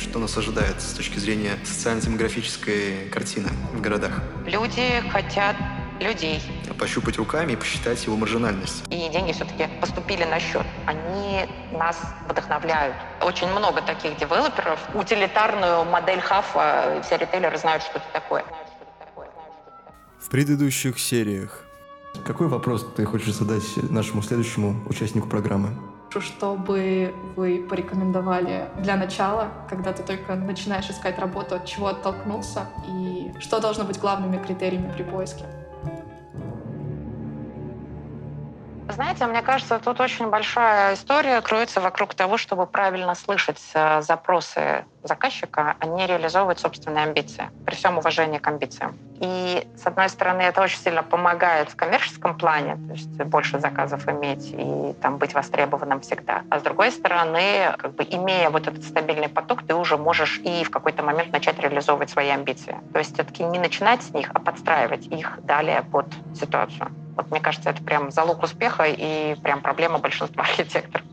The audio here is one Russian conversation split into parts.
Что нас ожидает с точки зрения социально-демографической картины в городах? Люди хотят людей. Пощупать руками и посчитать его маржинальность. И деньги все-таки поступили на счет. Они нас вдохновляют. Очень много таких девелоперов. Утилитарную модель хафа все ритейлеры знают, что это такое. В предыдущих сериях. Какой вопрос ты хочешь задать нашему следующему участнику программы? Что бы вы порекомендовали для начала, когда ты только начинаешь искать работу, от чего оттолкнуться и что должно быть главными критериями при поиске? Знаете, мне кажется, тут очень большая история кроется вокруг того, чтобы правильно слышать э, запросы заказчика, а не реализовывать собственные амбиции, при всем уважении к амбициям. И, с одной стороны, это очень сильно помогает в коммерческом плане, то есть больше заказов иметь и там быть востребованным всегда. А с другой стороны, как бы имея вот этот стабильный поток, ты уже можешь и в какой-то момент начать реализовывать свои амбиции. То есть все-таки не начинать с них, а подстраивать их далее под ситуацию. Вот мне кажется, это прям залог успеха и прям проблема большинства архитекторов.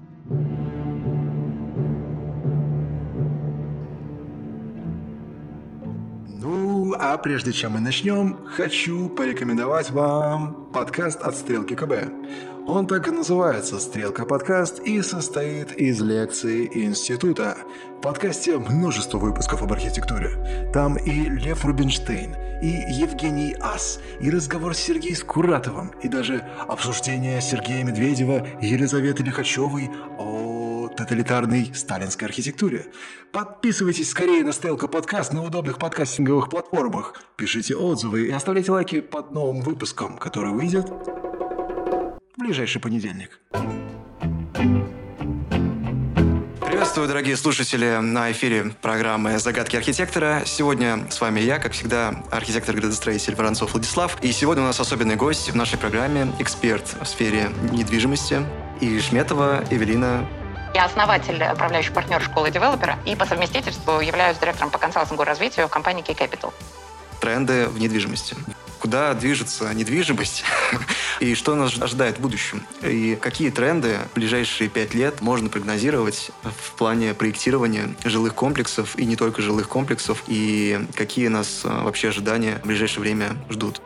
Ну, а прежде чем мы начнем, хочу порекомендовать вам подкаст от Стрелки КБ. Он так и называется «Стрелка подкаст» и состоит из лекций института. В подкасте множество выпусков об архитектуре. Там и Лев Рубинштейн, и Евгений Ас, и разговор с Сергеем Скуратовым, и даже обсуждение Сергея Медведева и Елизаветы Лихачевой о тоталитарной сталинской архитектуре. Подписывайтесь скорее на Стрелка подкаст на удобных подкастинговых платформах. Пишите отзывы и оставляйте лайки под новым выпуском, который выйдет в ближайший понедельник. Приветствую, дорогие слушатели, на эфире программы «Загадки архитектора». Сегодня с вами я, как всегда, архитектор-градостроитель Воронцов Владислав. И сегодня у нас особенный гость в нашей программе, эксперт в сфере недвижимости, и Шметова Эвелина я основатель, управляющий партнер школы девелопера и по совместительству являюсь директором по консалтингу развитию в компании Key Capital. Тренды в недвижимости куда движется недвижимость и что нас ожидает в будущем. И какие тренды в ближайшие пять лет можно прогнозировать в плане проектирования жилых комплексов и не только жилых комплексов, и какие нас а, вообще ожидания в ближайшее время ждут.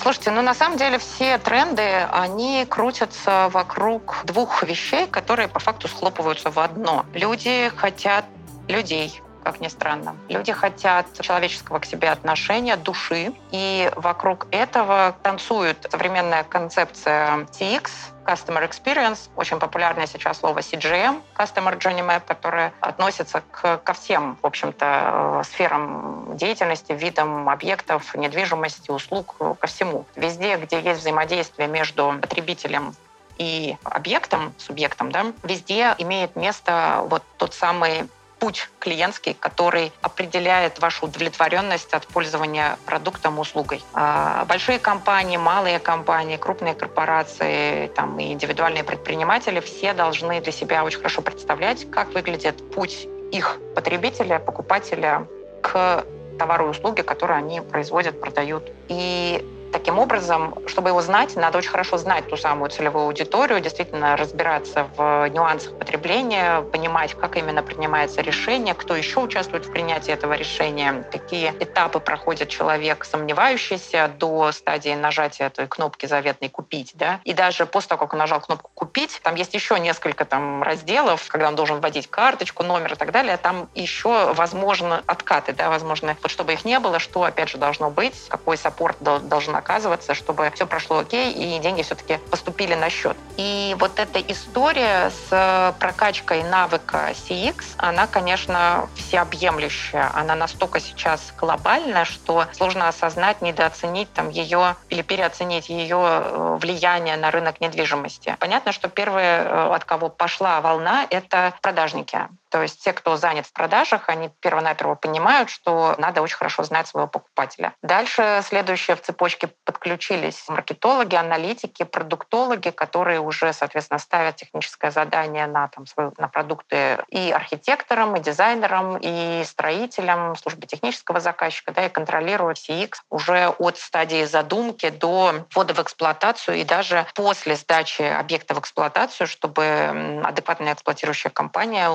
Слушайте, ну на самом деле все тренды, они крутятся вокруг двух вещей, которые по факту схлопываются в одно. Люди хотят людей как ни странно. Люди хотят человеческого к себе отношения, души, и вокруг этого танцует современная концепция CX, Customer Experience, очень популярное сейчас слово CGM, Customer Journey Map, которое относится к, ко всем, в общем-то, сферам деятельности, видам объектов, недвижимости, услуг, ко всему. Везде, где есть взаимодействие между потребителем и объектом, субъектом, да, везде имеет место вот тот самый путь клиентский, который определяет вашу удовлетворенность от пользования продуктом, услугой. А большие компании, малые компании, крупные корпорации там, и индивидуальные предприниматели все должны для себя очень хорошо представлять, как выглядит путь их потребителя, покупателя к товару и услуги, которые они производят, продают. И Таким образом, чтобы его знать, надо очень хорошо знать ту самую целевую аудиторию, действительно разбираться в нюансах потребления, понимать, как именно принимается решение, кто еще участвует в принятии этого решения, какие этапы проходит человек, сомневающийся до стадии нажатия этой кнопки заветной «Купить». Да? И даже после того, как он нажал кнопку «Купить», там есть еще несколько там, разделов, когда он должен вводить карточку, номер и так далее. Там еще возможно откаты, да, возможно, вот чтобы их не было, что, опять же, должно быть, какой саппорт должен оказываться, чтобы все прошло окей, и деньги все-таки поступили на счет. И вот эта история с прокачкой навыка CX, она, конечно, всеобъемлющая. Она настолько сейчас глобальная, что сложно осознать, недооценить там ее или переоценить ее э, влияние на рынок недвижимости. Понятно, что первые, э, от кого пошла волна, это продажники. То есть те, кто занят в продажах, они перво-наперво понимают, что надо очень хорошо знать своего покупателя. Дальше следующие в цепочке подключились маркетологи, аналитики, продуктологи, которые уже, соответственно, ставят техническое задание на, там, свой, на продукты и архитекторам, и дизайнерам, и строителям, службе технического заказчика, да, и контролируют CX уже от стадии задумки до ввода в эксплуатацию и даже после сдачи объекта в эксплуатацию, чтобы адекватная эксплуатирующая компания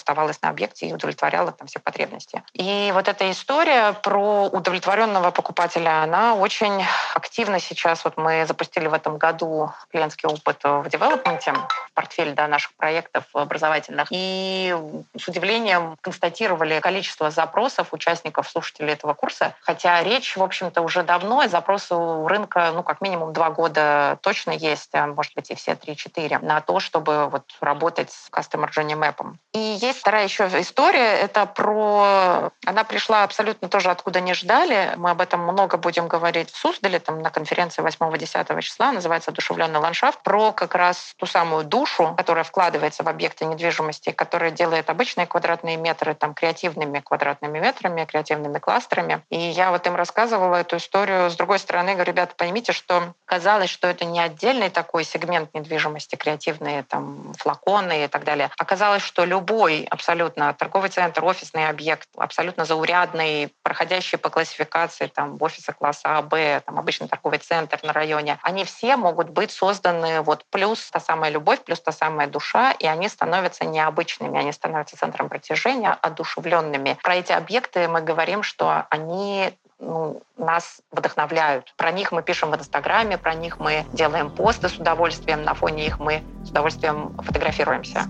оставалась на объекте и удовлетворяла там все потребности. И вот эта история про удовлетворенного покупателя, она очень активно сейчас, вот мы запустили в этом году клиентский опыт в девелопменте, в портфель да, наших проектов образовательных. И с удивлением констатировали количество запросов участников, слушателей этого курса. Хотя речь, в общем-то, уже давно, и запросы у рынка, ну, как минимум два года точно есть, а может быть, и все три-четыре, на то, чтобы вот работать с Customer Journey Map. И есть вторая еще история, это про... Она пришла абсолютно тоже откуда не ждали. Мы об этом много будем говорить в Суздале, там на конференции 8-10 числа, называется «Душевленный ландшафт», про как раз ту самую душу, которая вкладывается в объекты недвижимости, которая делает обычные квадратные метры там креативными квадратными метрами, креативными кластерами. И я вот им рассказывала эту историю. С другой стороны, говорю, ребята, поймите, что казалось, что это не отдельный такой сегмент недвижимости, креативные там флаконы и так далее. Оказалось, что любой абсолютно торговый центр, офисный объект, абсолютно заурядный, проходящий по классификации там офиса класса А, Б, там обычный торговый центр на районе, они все могут быть созданы вот плюс та самая любовь, плюс та самая душа, и они становятся необычными, они становятся центром притяжения, одушевленными. Про эти объекты мы говорим, что они ну, нас вдохновляют. Про них мы пишем в Инстаграме, про них мы делаем посты с удовольствием, на фоне их мы с удовольствием фотографируемся.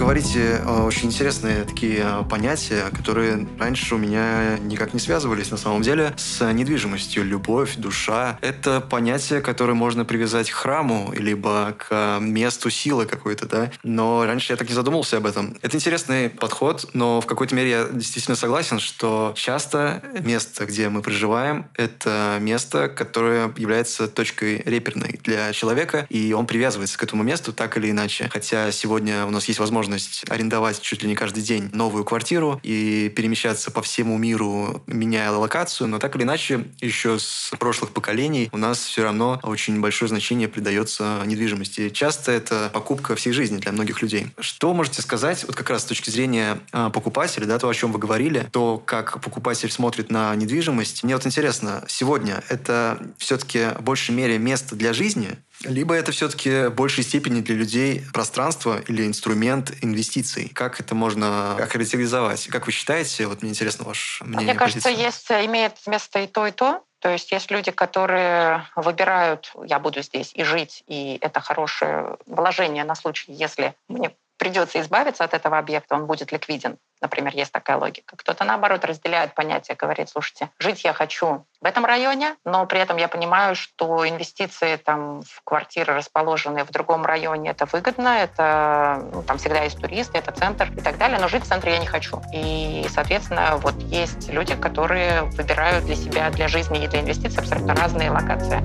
Говорите э, очень интересные такие э, понятия, которые раньше у меня никак не связывались на самом деле с недвижимостью. Любовь, душа — это понятие, которое можно привязать к храму, либо к месту силы какой-то, да? Но раньше я так не задумывался об этом. Это интересный подход, но в какой-то мере я действительно согласен, что часто место, где мы проживаем, это место, которое является точкой реперной для человека, и он привязывается к этому месту так или иначе. Хотя сегодня у нас есть возможность арендовать чуть ли не каждый день новую квартиру и перемещаться по всему миру, меняя локацию, но так или иначе еще с прошлых поколений у нас все равно очень большое значение придается недвижимости. Часто это покупка всей жизни для многих людей. Что можете сказать, вот как раз с точки зрения а, покупателя, да, то, о чем вы говорили, то, как покупатель смотрит на недвижимость. Мне вот интересно, сегодня это все-таки в большей мере место для жизни, либо это все-таки в большей степени для людей пространство или инструмент инвестиций. Как это можно охарактеризовать? Как вы считаете? Вот мне интересно ваше мнение. Мне кажется, есть, имеет место и то, и то. То есть есть люди, которые выбирают, я буду здесь и жить, и это хорошее вложение на случай, если мне придется избавиться от этого объекта, он будет ликвиден. Например, есть такая логика. Кто-то, наоборот, разделяет понятие, говорит, слушайте, жить я хочу в этом районе, но при этом я понимаю, что инвестиции там, в квартиры, расположенные в другом районе, это выгодно, это ну, там всегда есть туристы, это центр и так далее, но жить в центре я не хочу. И, соответственно, вот есть люди, которые выбирают для себя, для жизни и для инвестиций абсолютно разные локации.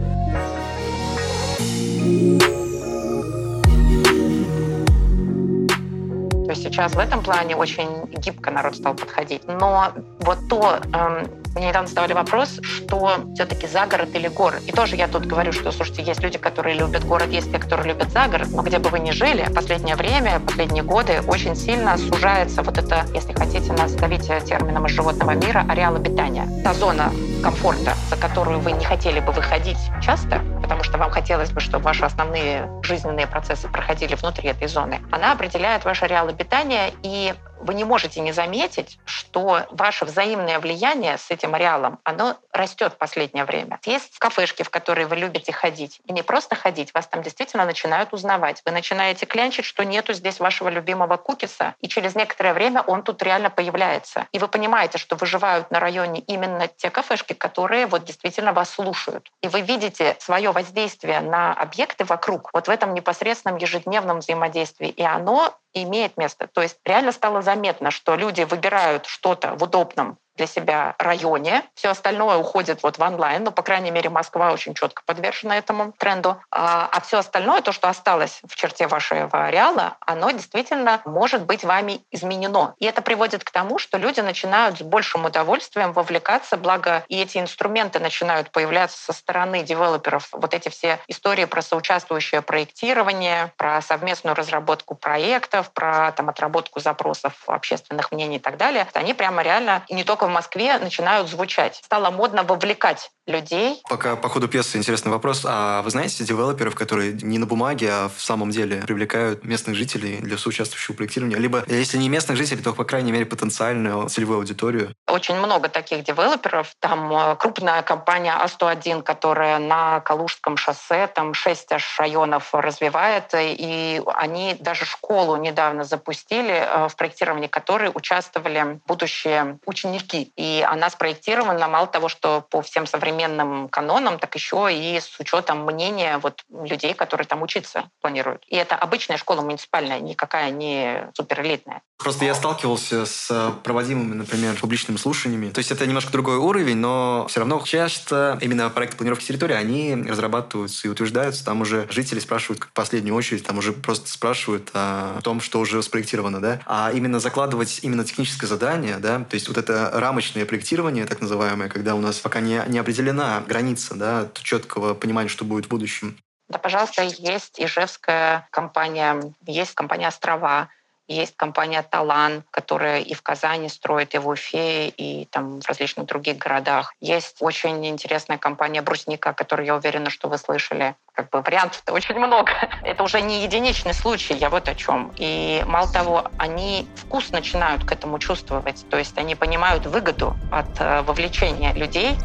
Сейчас в этом плане очень гибко народ стал подходить. Но вот то, эм, мне недавно задавали вопрос, что все-таки за город или город. И тоже я тут говорю, что, слушайте, есть люди, которые любят город, есть те, которые любят за город, но где бы вы ни жили, последнее время, последние годы очень сильно сужается вот это, если хотите, назовите термином из животного мира, ареал обитания. Та зона комфорта, за которую вы не хотели бы выходить часто, потому что вам хотелось бы, чтобы ваши основные жизненные процессы проходили внутри этой зоны, она определяет ваш ареал обитания, и вы не можете не заметить, что ваше взаимное влияние с этим ареалом, оно растет в последнее время. Есть кафешки, в которые вы любите ходить. И не просто ходить, вас там действительно начинают узнавать. Вы начинаете клянчить, что нету здесь вашего любимого кукиса, и через некоторое время он тут реально появляется. И вы понимаете, что выживают на районе именно те кафешки, которые вот действительно вас слушают. И вы видите свое воздействие на объекты вокруг вот в этом непосредственном ежедневном взаимодействии. И оно имеет место. То есть реально стало заметно, что люди выбирают что-то в удобном для себя районе. Все остальное уходит вот в онлайн. Ну, по крайней мере, Москва очень четко подвержена этому тренду. А, а все остальное, то, что осталось в черте вашего ареала, оно действительно может быть вами изменено. И это приводит к тому, что люди начинают с большим удовольствием вовлекаться, благо и эти инструменты начинают появляться со стороны девелоперов. Вот эти все истории про соучаствующее проектирование, про совместную разработку проектов, про там, отработку запросов общественных мнений и так далее. Они прямо реально не только в Москве начинают звучать. Стало модно вовлекать людей. Пока по ходу пьесы интересный вопрос. А вы знаете девелоперов, которые не на бумаге, а в самом деле привлекают местных жителей для соучаствующего проектирования? Либо, если не местных жителей, то, по крайней мере, потенциальную целевую аудиторию? Очень много таких девелоперов. Там э, крупная компания А101, которая на Калужском шоссе, там шесть аж районов развивает, и они даже школу недавно запустили, э, в проектировании которой участвовали будущие ученики. И она спроектирована, мало того, что по всем современным канонам, так еще и с учетом мнения вот людей, которые там учиться планируют. И это обычная школа муниципальная, никакая не суперэлитная. Просто я сталкивался с проводимыми, например, публичными слушаниями. То есть это немножко другой уровень, но все равно часто именно проекты планировки территории, они разрабатываются и утверждаются. Там уже жители спрашивают, как в последнюю очередь, там уже просто спрашивают о том, что уже спроектировано, да. А именно закладывать именно техническое задание, да, то есть вот это рамочное проектирование, так называемое, когда у нас пока не, не определена граница, да, четкого понимания, что будет в будущем. Да, пожалуйста, есть ижевская компания, есть компания «Острова», есть компания «Талан», которая и в Казани строит, и в Уфе, и там в различных других городах. Есть очень интересная компания «Брусника», которую я уверена, что вы слышали. Как бы вариантов-то очень много. Это уже не единичный случай, я вот о чем. И мало того, они вкус начинают к этому чувствовать. То есть они понимают выгоду от э, вовлечения людей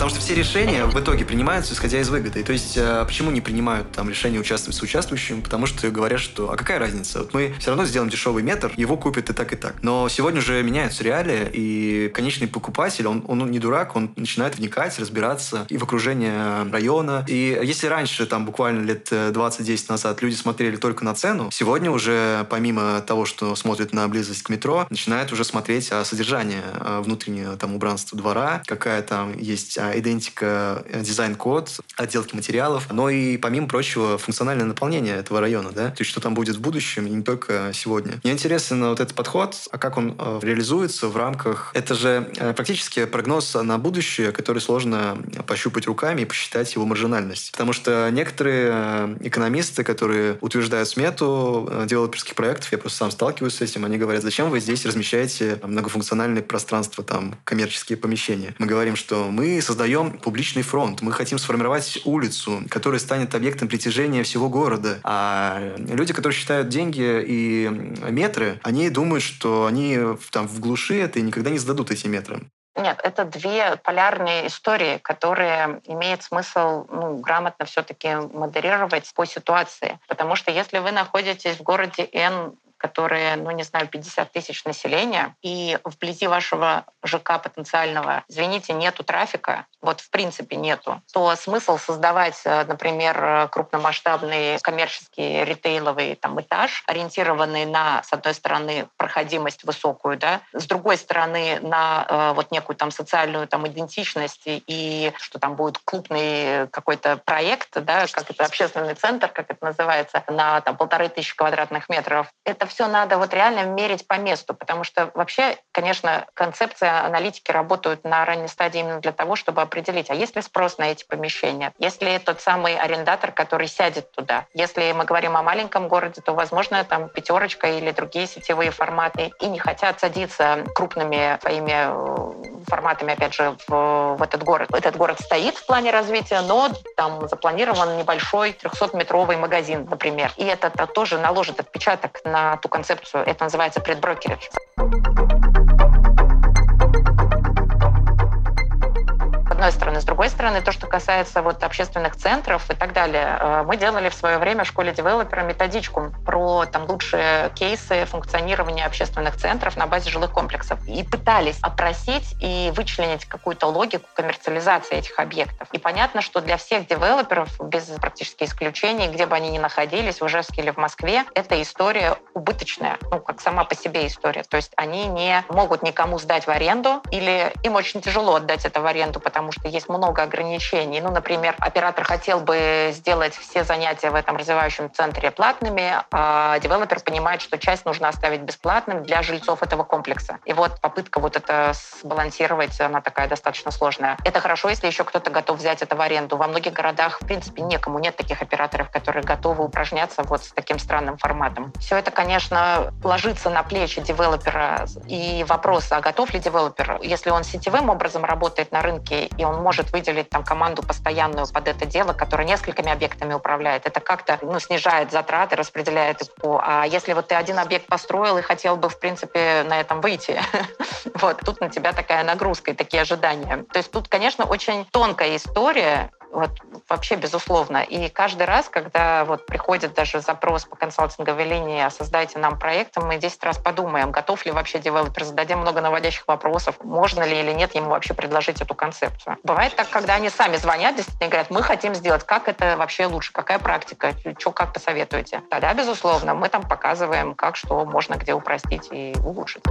Потому что все решения в итоге принимаются, исходя из выгоды. То есть, э, почему не принимают там решение участвовать с участвующим? Потому что говорят, что а какая разница? Вот мы все равно сделаем дешевый метр, его купят и так, и так. Но сегодня уже меняются реалии, и конечный покупатель, он, он не дурак, он начинает вникать, разбираться и в окружении района. И если раньше, там буквально лет 20-10 э, назад, люди смотрели только на цену, сегодня уже помимо того, что смотрят на близость к метро, начинают уже смотреть о содержании э, внутреннего там убранства двора, какая там есть а, айдентика, э, дизайн-код, отделки материалов, но и, помимо прочего, функциональное наполнение этого района, да, то есть что там будет в будущем, и не только сегодня. Мне интересен вот этот подход, а как он э, реализуется в рамках... Это же э, практически прогноз на будущее, который сложно пощупать руками и посчитать его маржинальность. Потому что некоторые экономисты, которые утверждают смету девелоперских проектов, я просто сам сталкиваюсь с этим, они говорят, зачем вы здесь размещаете многофункциональные пространства, там, коммерческие помещения. Мы говорим, что мы создаем создаем публичный фронт. Мы хотим сформировать улицу, которая станет объектом притяжения всего города. А люди, которые считают деньги и метры, они думают, что они там в глуши это и никогда не сдадут эти метры. Нет, это две полярные истории, которые имеет смысл ну, грамотно все-таки модерировать по ситуации. Потому что если вы находитесь в городе N которые, ну не знаю, 50 тысяч населения, и вблизи вашего ЖК потенциального, извините, нету трафика, вот в принципе нету, то смысл создавать, э, например, крупномасштабный коммерческий ритейловый там, этаж, ориентированный на, с одной стороны, проходимость высокую, да, с другой стороны, на э, вот некую там социальную там идентичность и что там будет клубный какой-то проект, да, как это общественный центр, как это называется, на там полторы тысячи квадратных метров. Это все надо вот реально мерить по месту, потому что вообще, конечно, концепция аналитики работают на ранней стадии именно для того, чтобы определить, а есть ли спрос на эти помещения, есть ли тот самый арендатор, который сядет туда. Если мы говорим о маленьком городе, то, возможно, там пятерочка или другие сетевые форматы и не хотят садиться крупными своими э, форматами, опять же, в, в этот город. Этот город стоит в плане развития, но там запланирован небольшой 300-метровый магазин, например. И это, тоже наложит отпечаток на ту концепцию. Это называется предброкеридж. Одной стороны. С другой стороны, то, что касается вот общественных центров и так далее, э, мы делали в свое время в школе девелопера методичку про там лучшие кейсы функционирования общественных центров на базе жилых комплексов. И пытались опросить и вычленить какую-то логику коммерциализации этих объектов. И понятно, что для всех девелоперов, без практически исключений, где бы они ни находились, в Ижевске или в Москве, эта история убыточная, ну, как сама по себе история. То есть они не могут никому сдать в аренду, или им очень тяжело отдать это в аренду, потому потому что есть много ограничений. Ну, например, оператор хотел бы сделать все занятия в этом развивающем центре платными, а девелопер понимает, что часть нужно оставить бесплатным для жильцов этого комплекса. И вот попытка вот это сбалансировать, она такая достаточно сложная. Это хорошо, если еще кто-то готов взять это в аренду. Во многих городах, в принципе, некому, нет таких операторов, которые готовы упражняться вот с таким странным форматом. Все это, конечно, ложится на плечи девелопера. И вопрос, а готов ли девелопер, если он сетевым образом работает на рынке, и он может выделить там команду постоянную под это дело, которая несколькими объектами управляет, это как-то ну, снижает затраты, распределяет их по... А если вот ты один объект построил и хотел бы, в принципе, на этом выйти, вот, тут на тебя такая нагрузка и такие ожидания. То есть тут, конечно, очень тонкая история, вот вообще безусловно. И каждый раз, когда вот приходит даже запрос по консалтинговой линии, создайте нам проект, мы 10 раз подумаем, готов ли вообще девелопер, зададим много наводящих вопросов, можно ли или нет ему вообще предложить эту концепцию. Бывает так, когда они сами звонят, действительно говорят, мы хотим сделать, как это вообще лучше, какая практика, что как посоветуете. Тогда, безусловно, мы там показываем, как что можно где упростить и улучшить.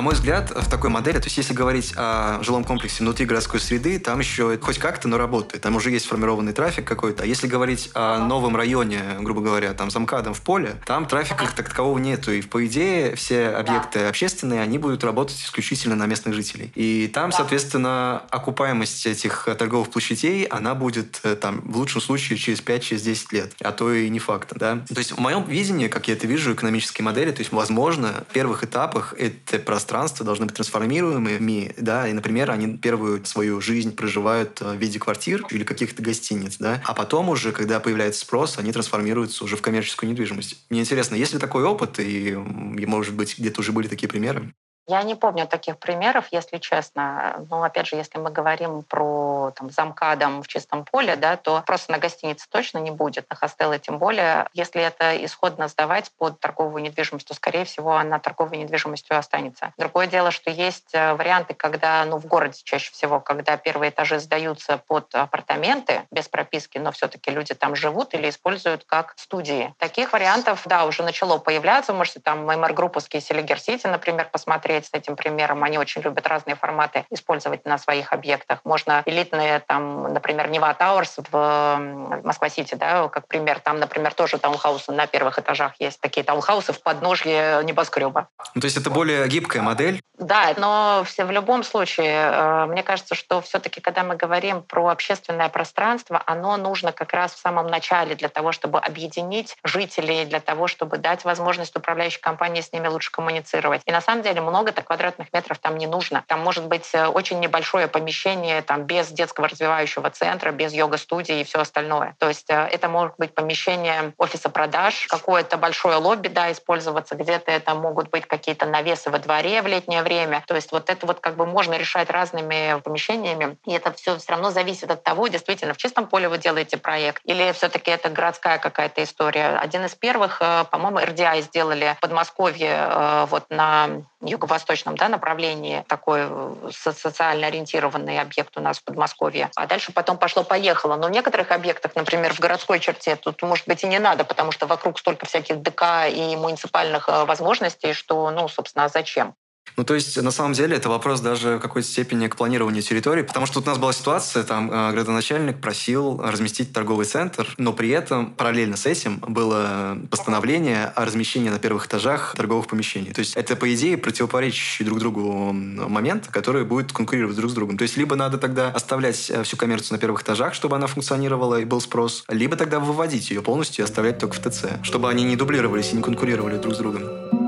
На мой взгляд, в такой модели, то есть если говорить о жилом комплексе внутри городской среды, там еще хоть как-то, но работает. Там уже есть сформированный трафик какой-то. А если говорить о новом районе, грубо говоря, там замкадом в поле, там трафика как такового нету. И по идее все объекты общественные, они будут работать исключительно на местных жителей. И там, соответственно, окупаемость этих торговых площадей, она будет э, там в лучшем случае через 5-10 лет, а то и не факт. Да? То есть в моем видении, как я это вижу, экономические модели, то есть, возможно, в первых этапах это пространство пространства должны быть трансформируемыми, да, и, например, они первую свою жизнь проживают э, в виде квартир или каких-то гостиниц, да, а потом уже, когда появляется спрос, они трансформируются уже в коммерческую недвижимость. Мне интересно, есть ли такой опыт, и, может быть, где-то уже были такие примеры? Я не помню таких примеров, если честно. Но опять же, если мы говорим про там, замкадом в чистом поле, да, то просто на гостинице точно не будет, на хостелы тем более. Если это исходно сдавать под торговую недвижимость, то, скорее всего, она торговой недвижимостью останется. Другое дело, что есть э, варианты, когда, ну, в городе чаще всего, когда первые этажи сдаются под апартаменты без прописки, но все-таки люди там живут или используют как студии. Таких вариантов, да, уже начало появляться. Можете там МР-групповские Селигер Сити, например, посмотреть посмотреть с этим примером. Они очень любят разные форматы использовать на своих объектах. Можно элитные, там, например, Neva Towers в Москва-Сити, да, как пример. Там, например, тоже таунхаусы на первых этажах есть. Такие таунхаусы в подножье небоскреба. Ну, то есть это более гибкая модель? Да, но все, в любом случае, э, мне кажется, что все-таки, когда мы говорим про общественное пространство, оно нужно как раз в самом начале для того, чтобы объединить жителей, для того, чтобы дать возможность управляющей компании с ними лучше коммуницировать. И на самом деле много много-то квадратных метров там не нужно. Там может быть э, очень небольшое помещение там, без детского развивающего центра, без йога-студии и все остальное. То есть э, это может быть помещение офиса продаж, какое-то большое лобби, да, использоваться, где-то это могут быть какие-то навесы во дворе в летнее время. То есть вот это вот как бы можно решать разными помещениями, и это все все равно зависит от того, действительно, в чистом поле вы делаете проект, или все-таки это городская какая-то история. Один из первых, э, по-моему, RDI сделали в Подмосковье вот на юго-восточном да, направлении такой э, социально ориентированный объект у нас в Подмосковье. А дальше потом пошло-поехало. Но в некоторых объектах, например, в городской черте, тут, может быть, и не надо, потому что вокруг столько всяких ДК и муниципальных э, возможностей, что, ну, собственно, а зачем? Ну, то есть, на самом деле, это вопрос даже в какой-то степени к планированию территории, потому что тут у нас была ситуация, там, э, градоначальник просил разместить торговый центр, но при этом параллельно с этим было постановление о размещении на первых этажах торговых помещений. То есть, это, по идее, противопоречащий друг другу момент, который будет конкурировать друг с другом. То есть, либо надо тогда оставлять э, всю коммерцию на первых этажах, чтобы она функционировала и был спрос, либо тогда выводить ее полностью и оставлять только в ТЦ, чтобы они не дублировались и не конкурировали друг с другом.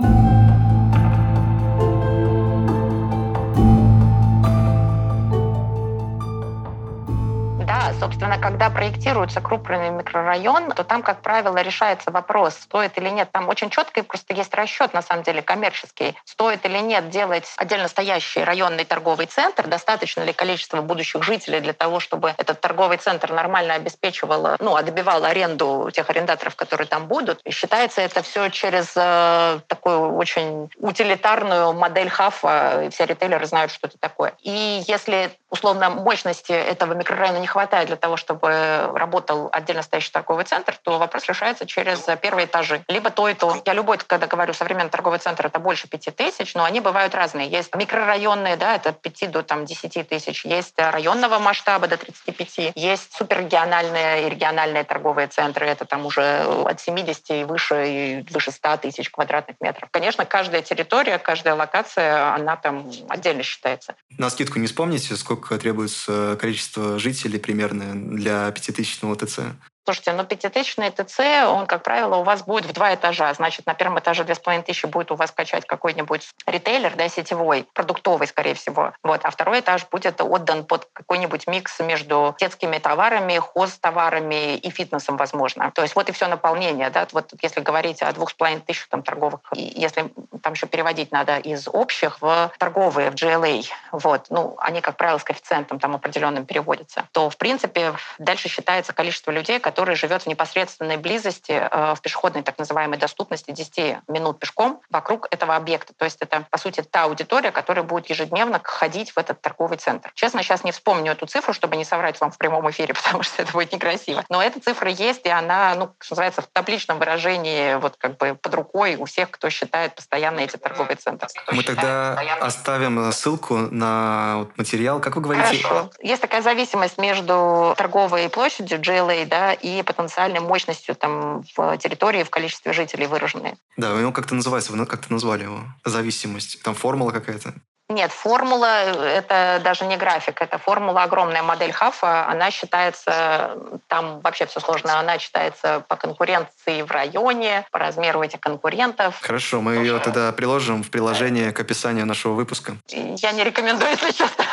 Собственно, когда проектируется крупный микрорайон, то там, как правило, решается вопрос, стоит или нет. Там очень четко и просто есть расчет, на самом деле, коммерческий. Стоит или нет делать отдельно стоящий районный торговый центр, достаточно ли количество будущих жителей для того, чтобы этот торговый центр нормально обеспечивал, ну, добивал аренду тех арендаторов, которые там будут. И считается это все через э, такую очень утилитарную модель хафа, все ритейлеры знают, что это такое. И если, условно, мощности этого микрорайона не хватает для того, чтобы работал отдельно стоящий торговый центр, то вопрос решается через первые этажи. Либо то и то. Я любой, когда говорю современный торговый центр, это больше пяти тысяч, но они бывают разные. Есть микрорайонные, да, это 5 до там, 10 тысяч. Есть районного масштаба до 35. Есть супергегиональные и региональные торговые центры. Это там уже от 70 и выше, и выше 100 тысяч квадратных метров. Конечно, каждая территория, каждая локация, она там отдельно считается. На скидку не вспомните, сколько требуется количество жителей примерно для пятитысячного ТЦ? Слушайте, ну пятитысячный ТЦ, он, как правило, у вас будет в два этажа. Значит, на первом этаже две с половиной тысячи будет у вас качать какой-нибудь ритейлер, да, сетевой, продуктовый, скорее всего. Вот. А второй этаж будет отдан под какой-нибудь микс между детскими товарами, хоз-товарами и фитнесом, возможно. То есть вот и все наполнение. Да? Вот если говорить о двух с половиной тысячах там, торговых, если там еще переводить надо из общих в торговые, в GLA, вот, ну, они, как правило, с коэффициентом там определенным переводятся, то, в принципе, дальше считается количество людей, который живет в непосредственной близости, э, в пешеходной так называемой доступности 10 минут пешком вокруг этого объекта. То есть это, по сути, та аудитория, которая будет ежедневно ходить в этот торговый центр. Честно, сейчас не вспомню эту цифру, чтобы не соврать вам в прямом эфире, потому что это будет некрасиво. Но эта цифра есть, и она, ну, что называется, в табличном выражении вот как бы под рукой у всех, кто считает постоянно эти торговые центры. Мы тогда постоянно... оставим ссылку на материал. Как вы говорите? Хорошо. Есть такая зависимость между торговой площадью GLA, да, и потенциальной мощностью там, в территории, в количестве жителей выраженные. Да, его как-то называется, вы как-то назвали его. Зависимость. Там формула какая-то. Нет, формула — это даже не график, это формула огромная модель Хафа. Она считается, там вообще все сложно, она считается по конкуренции в районе, по размеру этих конкурентов. Хорошо, мы Тоже... ее тогда приложим в приложение к описанию нашего выпуска. Я не рекомендую, если честно,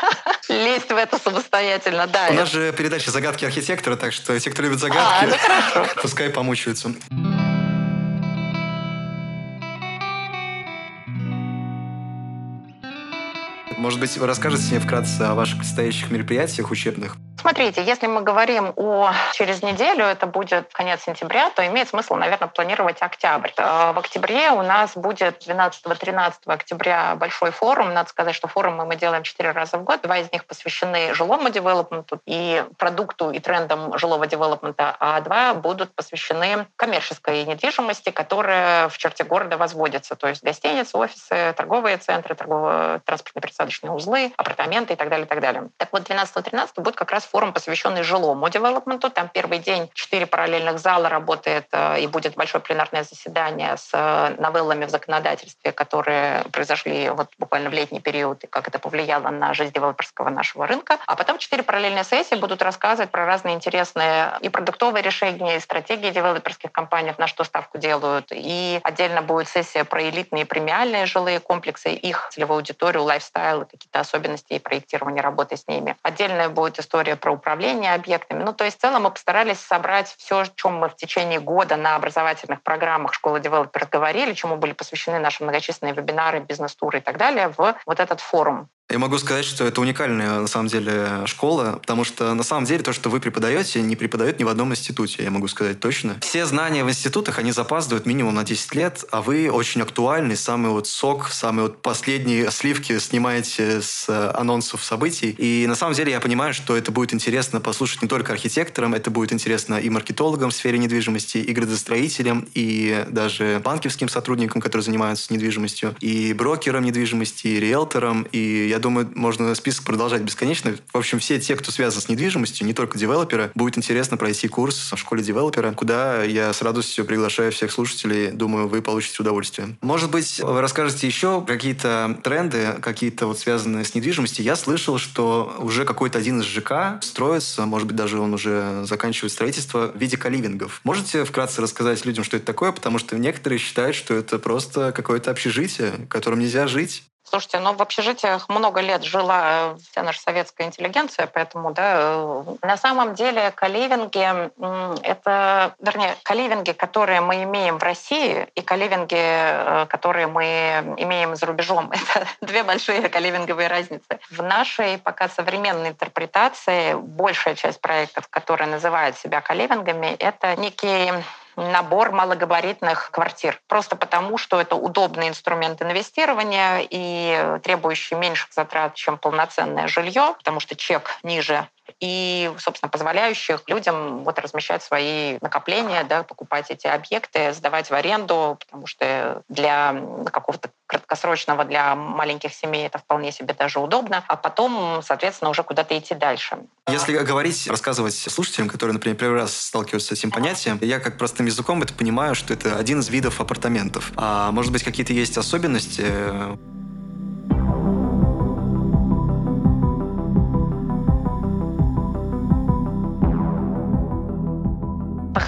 лезть в это самостоятельно. Да, У нас же передача «Загадки архитектора», так что те, кто любит загадки, а, ну пускай помучаются. Может быть, вы расскажете мне вкратце о ваших предстоящих мероприятиях учебных? Смотрите, если мы говорим о через неделю, это будет конец сентября, то имеет смысл, наверное, планировать октябрь. Э, в октябре у нас будет 12-13 октября большой форум. Надо сказать, что форумы мы делаем 4 раза в год. Два из них посвящены жилому девелопменту и продукту и трендам жилого девелопмента, а два будут посвящены коммерческой недвижимости, которая в черте города возводится. То есть гостиницы, офисы, торговые центры, торгово-транспортные пересадочные узлы, апартаменты и так далее, и так далее. Так вот, 12-13 будет как раз форум, посвященный жилому девелопменту. Там первый день четыре параллельных зала работает, э, и будет большое пленарное заседание с э, новеллами в законодательстве, которые произошли вот буквально в летний период, и как это повлияло на жизнь девелоперского нашего рынка. А потом четыре параллельные сессии будут рассказывать про разные интересные и продуктовые решения, и стратегии девелоперских компаний, на что ставку делают. И отдельно будет сессия про элитные премиальные жилые комплексы, их целевую аудиторию, лайфстайл и какие-то особенности и проектирования работы с ними. Отдельная будет история про управление объектами. Ну, то есть в целом мы постарались собрать все, о чем мы в течение года на образовательных программах школы девелоперов говорили, чему были посвящены наши многочисленные вебинары, бизнес-туры и так далее, в вот этот форум. Я могу сказать, что это уникальная на самом деле школа, потому что на самом деле то, что вы преподаете, не преподают ни в одном институте, я могу сказать точно. Все знания в институтах, они запаздывают минимум на 10 лет, а вы очень актуальный, самый вот сок, самые вот последние сливки снимаете с анонсов событий. И на самом деле я понимаю, что это будет интересно послушать не только архитекторам, это будет интересно и маркетологам в сфере недвижимости, и градостроителям, и даже банковским сотрудникам, которые занимаются недвижимостью, и брокерам недвижимости, и риэлторам, и я думаю, можно список продолжать бесконечно. В общем, все те, кто связан с недвижимостью, не только девелоперы, будет интересно пройти курс в школе девелопера, куда я с радостью приглашаю всех слушателей. Думаю, вы получите удовольствие. Может быть, вы расскажете еще какие-то тренды, какие-то вот связанные с недвижимостью. Я слышал, что уже какой-то один из ЖК строится, может быть, даже он уже заканчивает строительство в виде каливингов. Можете вкратце рассказать людям, что это такое? Потому что некоторые считают, что это просто какое-то общежитие, в котором нельзя жить. Слушайте, ну в общежитиях много лет жила вся наша советская интеллигенция, поэтому, да, э, на самом деле каливинги — это, вернее, каливинги, которые мы имеем в России, и каливинги, э, которые мы имеем за рубежом, это две большие каливинговые разницы. В нашей пока современной интерпретации большая часть проектов, которые называют себя каливингами, это некие набор малогабаритных квартир. Просто потому, что это удобный инструмент инвестирования и требующий меньших затрат, чем полноценное жилье, потому что чек ниже и, собственно, позволяющих людям вот размещать свои накопления, да, покупать эти объекты, сдавать в аренду, потому что для какого-то краткосрочного для маленьких семей это вполне себе даже удобно, а потом, соответственно, уже куда-то идти дальше. Если говорить, рассказывать слушателям, которые, например, первый раз сталкиваются с этим понятием, я как простым языком это понимаю, что это один из видов апартаментов. А может быть, какие-то есть особенности?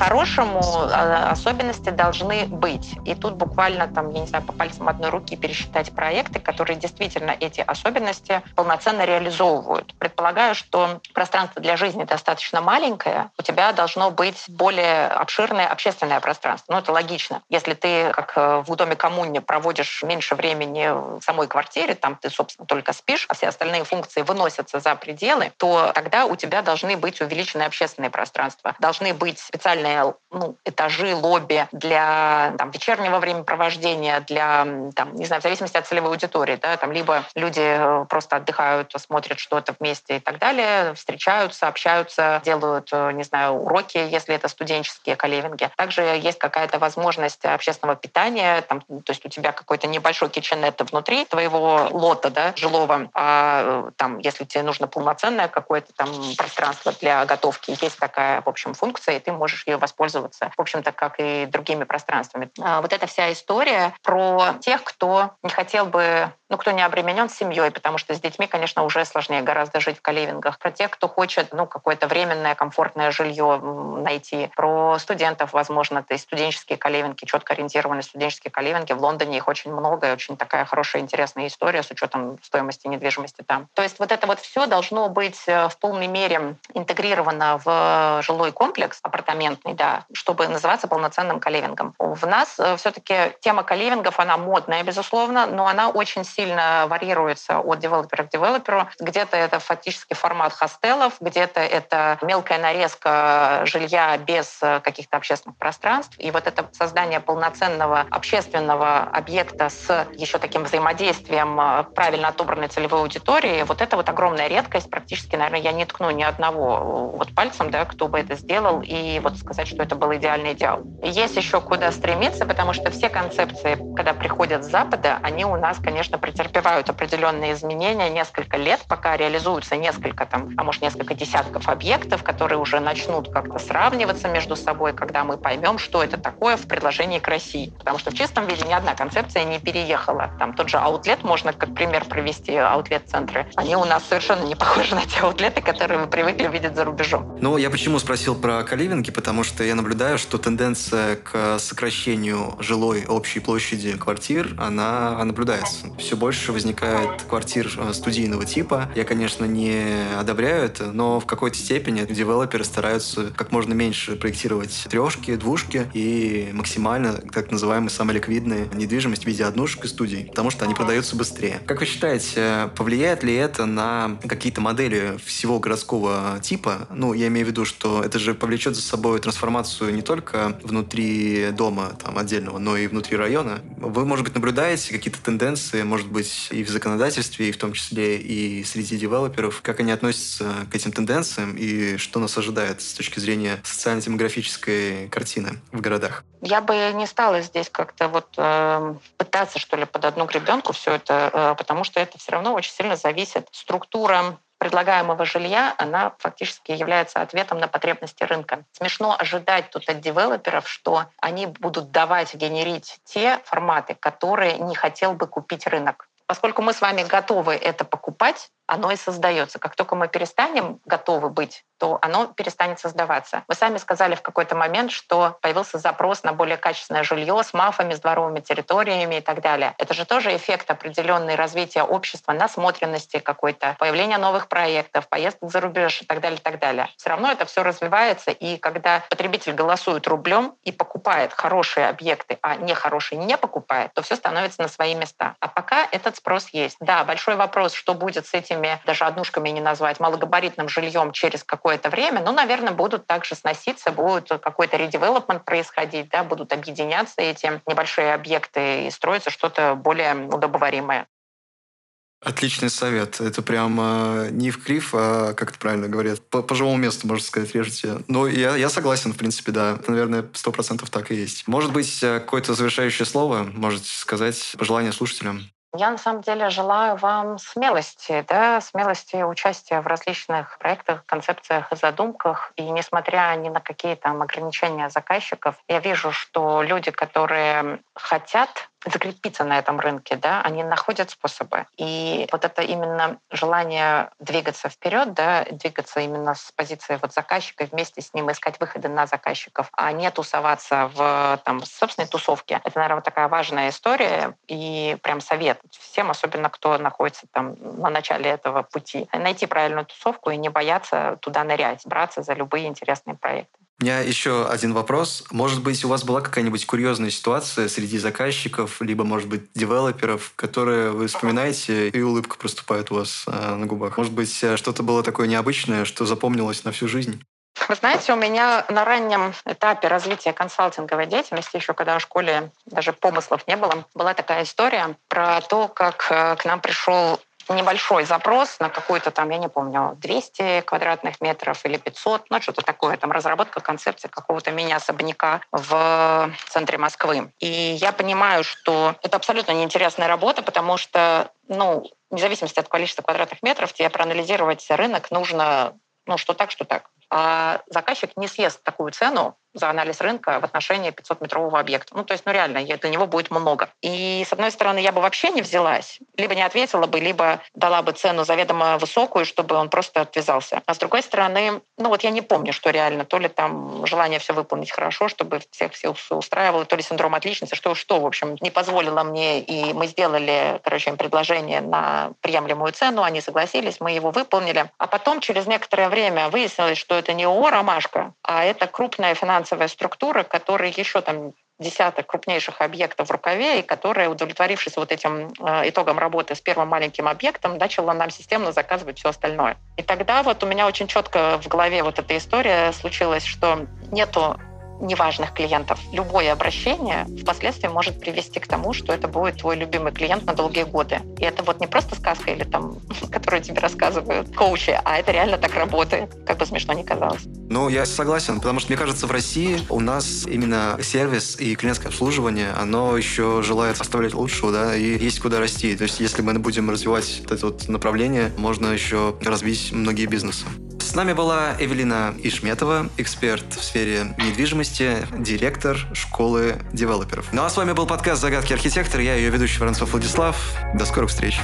По-хорошему а, особенности должны быть. И тут буквально там, я не знаю, по пальцам одной руки пересчитать проекты, которые действительно эти особенности полноценно реализовывают. Предполагаю, что пространство для жизни достаточно маленькое, у тебя должно быть более обширное общественное пространство. Ну, это логично. Если ты, как э, в доме коммуне, проводишь меньше времени в самой квартире, там ты, собственно, только спишь, а все остальные функции выносятся за пределы, то тогда у тебя должны быть увеличенные общественные пространства. Должны быть специальные специальные ну, этажи, лобби для там, вечернего времяпровождения, для, там, не знаю, в зависимости от целевой аудитории. Да, там, либо люди э, просто отдыхают, смотрят что-то вместе и так далее, встречаются, общаются, делают, э, не знаю, уроки, если это студенческие каливинги. Также есть какая-то возможность общественного питания, там, то есть у тебя какой-то небольшой киченет внутри твоего лота да, жилого, а э, там, если тебе нужно полноценное какое-то там пространство для готовки, есть такая, в общем, функция, и ты можешь ее воспользоваться, в общем-то, как и другими пространствами. А, вот эта вся история про тех, кто не хотел бы ну, кто не обременен семьей, потому что с детьми, конечно, уже сложнее гораздо жить в каливингах. Про тех, кто хочет, ну, какое-то временное, комфортное жилье найти. Про студентов, возможно, то есть студенческие каливинги, четко ориентированные студенческие каливинги. В Лондоне их очень много, и очень такая хорошая, интересная история с учетом стоимости недвижимости там. То есть вот это вот все должно быть э, в полной мере интегрировано в жилой комплекс апартаментный, да, чтобы называться полноценным каливингом. В нас э, все-таки тема каливингов, она модная, безусловно, но она очень сильно варьируется от девелопера к девелоперу. Где-то это фактически формат хостелов, где-то это мелкая нарезка жилья без э, каких-то общественных пространств. И вот это создание полноценного общественного объекта с еще таким взаимодействием э, правильно отобранной целевой аудитории, вот это вот огромная редкость. Практически, наверное, я не ткну ни одного вот пальцем, да, кто бы это сделал, и вот сказать, что это был идеальный идеал. Есть еще куда стремиться, потому что все концепции, когда приходят с Запада, они у нас, конечно, претерпевают определенные изменения несколько лет, пока реализуются несколько, там, а может, несколько десятков объектов, которые уже начнут как-то сравниваться между собой, когда мы поймем, что это такое в предложении к России. Потому что в чистом виде ни одна концепция не переехала. Там тот же аутлет можно как пример привести, аутлет-центры. Они у нас совершенно не похожи на те аутлеты, которые вы привыкли видеть за рубежом. Ну, я почему спросил про каливинги, потому что я наблюдаю, что тенденция к сокращению жилой общей площади квартир, она наблюдается. Все больше возникает квартир э, студийного типа. Я, конечно, не одобряю это, но в какой-то степени девелоперы стараются как можно меньше проектировать трешки, двушки и максимально так называемые самые ликвидные недвижимость в виде однушек и студий, потому что они продаются быстрее. Как вы считаете, повлияет ли это на какие-то модели всего городского типа? Ну, я имею в виду, что это же повлечет за собой трансформацию не только внутри дома там, отдельного, но и внутри района. Вы, может быть, наблюдаете какие-то тенденции, может быть, и в законодательстве, и в том числе и среди девелоперов, как они относятся к этим тенденциям и что нас ожидает с точки зрения социально-демографической картины в городах? Я бы не стала здесь как-то вот э, пытаться, что ли, под одну гребенку все это, э, потому что это все равно очень сильно зависит. Структура предлагаемого жилья, она фактически является ответом на потребности рынка. Смешно ожидать тут от девелоперов, что они будут давать, генерить те форматы, которые не хотел бы купить рынок. Поскольку мы с вами готовы это покупать, оно и создается. Как только мы перестанем готовы быть, то оно перестанет создаваться. Вы сами сказали в какой-то момент, что появился запрос на более качественное жилье с мафами, с дворовыми территориями и так далее. Это же тоже эффект определенной развития общества, насмотренности какой-то, появления новых проектов, поездок за рубеж и так далее, и так далее. Все равно это все развивается, и когда потребитель голосует рублем и покупает хорошие объекты, а нехорошие не покупает, то все становится на свои места. А пока этот спрос есть. Да, большой вопрос, что будет с этим этими, даже однушками не назвать, малогабаритным жильем через какое-то время, ну, наверное, будут также сноситься, будет какой-то редевелопмент происходить, да, будут объединяться эти небольшие объекты и строиться что-то более удобоваримое. Отличный совет. Это прям э, не в крив, а, как это правильно говорят, по, по живому месту, можно сказать, режете. Но я, я согласен, в принципе, да. Это, наверное, сто процентов так и есть. Может быть, э, какое-то завершающее слово можете сказать, пожелание слушателям? Я на самом деле желаю вам смелости, да, смелости участия в различных проектах, концепциях и задумках. И несмотря ни на какие там ограничения заказчиков, я вижу, что люди, которые хотят закрепиться на этом рынке, да, они находят способы. И вот это именно желание двигаться вперед, да, двигаться именно с позиции вот заказчика, вместе с ним искать выходы на заказчиков, а не тусоваться в там, собственной тусовке. Это, наверное, такая важная история и прям совет всем, особенно кто находится там на начале этого пути. Найти правильную тусовку и не бояться туда нырять, браться за любые интересные проекты. У меня еще один вопрос. Может быть, у вас была какая-нибудь курьезная ситуация среди заказчиков, либо, может быть, девелоперов, которые вы вспоминаете, и улыбка проступает у вас э, на губах? Может быть, э, что-то было такое необычное, что запомнилось на всю жизнь? Вы знаете, у меня на раннем этапе развития консалтинговой деятельности, еще когда в школе даже помыслов не было, была такая история про то, как э, к нам пришел небольшой запрос на какой-то там, я не помню, 200 квадратных метров или 500, ну что-то такое, там разработка концепции какого-то мини-особняка в центре Москвы. И я понимаю, что это абсолютно неинтересная работа, потому что, ну, вне зависимости от количества квадратных метров, тебе проанализировать рынок нужно, ну, что так, что так. А заказчик не съест такую цену, за анализ рынка в отношении 500-метрового объекта. Ну, то есть, ну, реально, для него будет много. И, с одной стороны, я бы вообще не взялась, либо не ответила бы, либо дала бы цену заведомо высокую, чтобы он просто отвязался. А с другой стороны, ну, вот я не помню, что реально, то ли там желание все выполнить хорошо, чтобы всех все устраивало, то ли синдром отличницы, что, что, в общем, не позволило мне, и мы сделали, короче, им предложение на приемлемую цену, они согласились, мы его выполнили. А потом, через некоторое время, выяснилось, что это не ООО «Ромашка», а это крупная финансовая структура, которая еще там десяток крупнейших объектов в рукаве, и которая, удовлетворившись вот этим э, итогом работы с первым маленьким объектом, начала нам системно заказывать все остальное. И тогда вот у меня очень четко в голове вот эта история случилась, что нету неважных клиентов. Любое обращение впоследствии может привести к тому, что это будет твой любимый клиент на долгие годы. И это вот не просто сказка или там, которую тебе рассказывают коучи, а это реально так работает, как бы смешно ни казалось. Ну, я согласен, потому что, мне кажется, в России у нас именно сервис и клиентское обслуживание, оно еще желает оставлять лучшего, да, и есть куда расти. То есть, если мы будем развивать это вот направление, можно еще развить многие бизнесы. С нами была Эвелина Ишметова, эксперт в сфере недвижимости, директор школы девелоперов. Ну а с вами был подкаст «Загадки архитектора». Я ее ведущий Воронцов Владислав. До скорых встреч.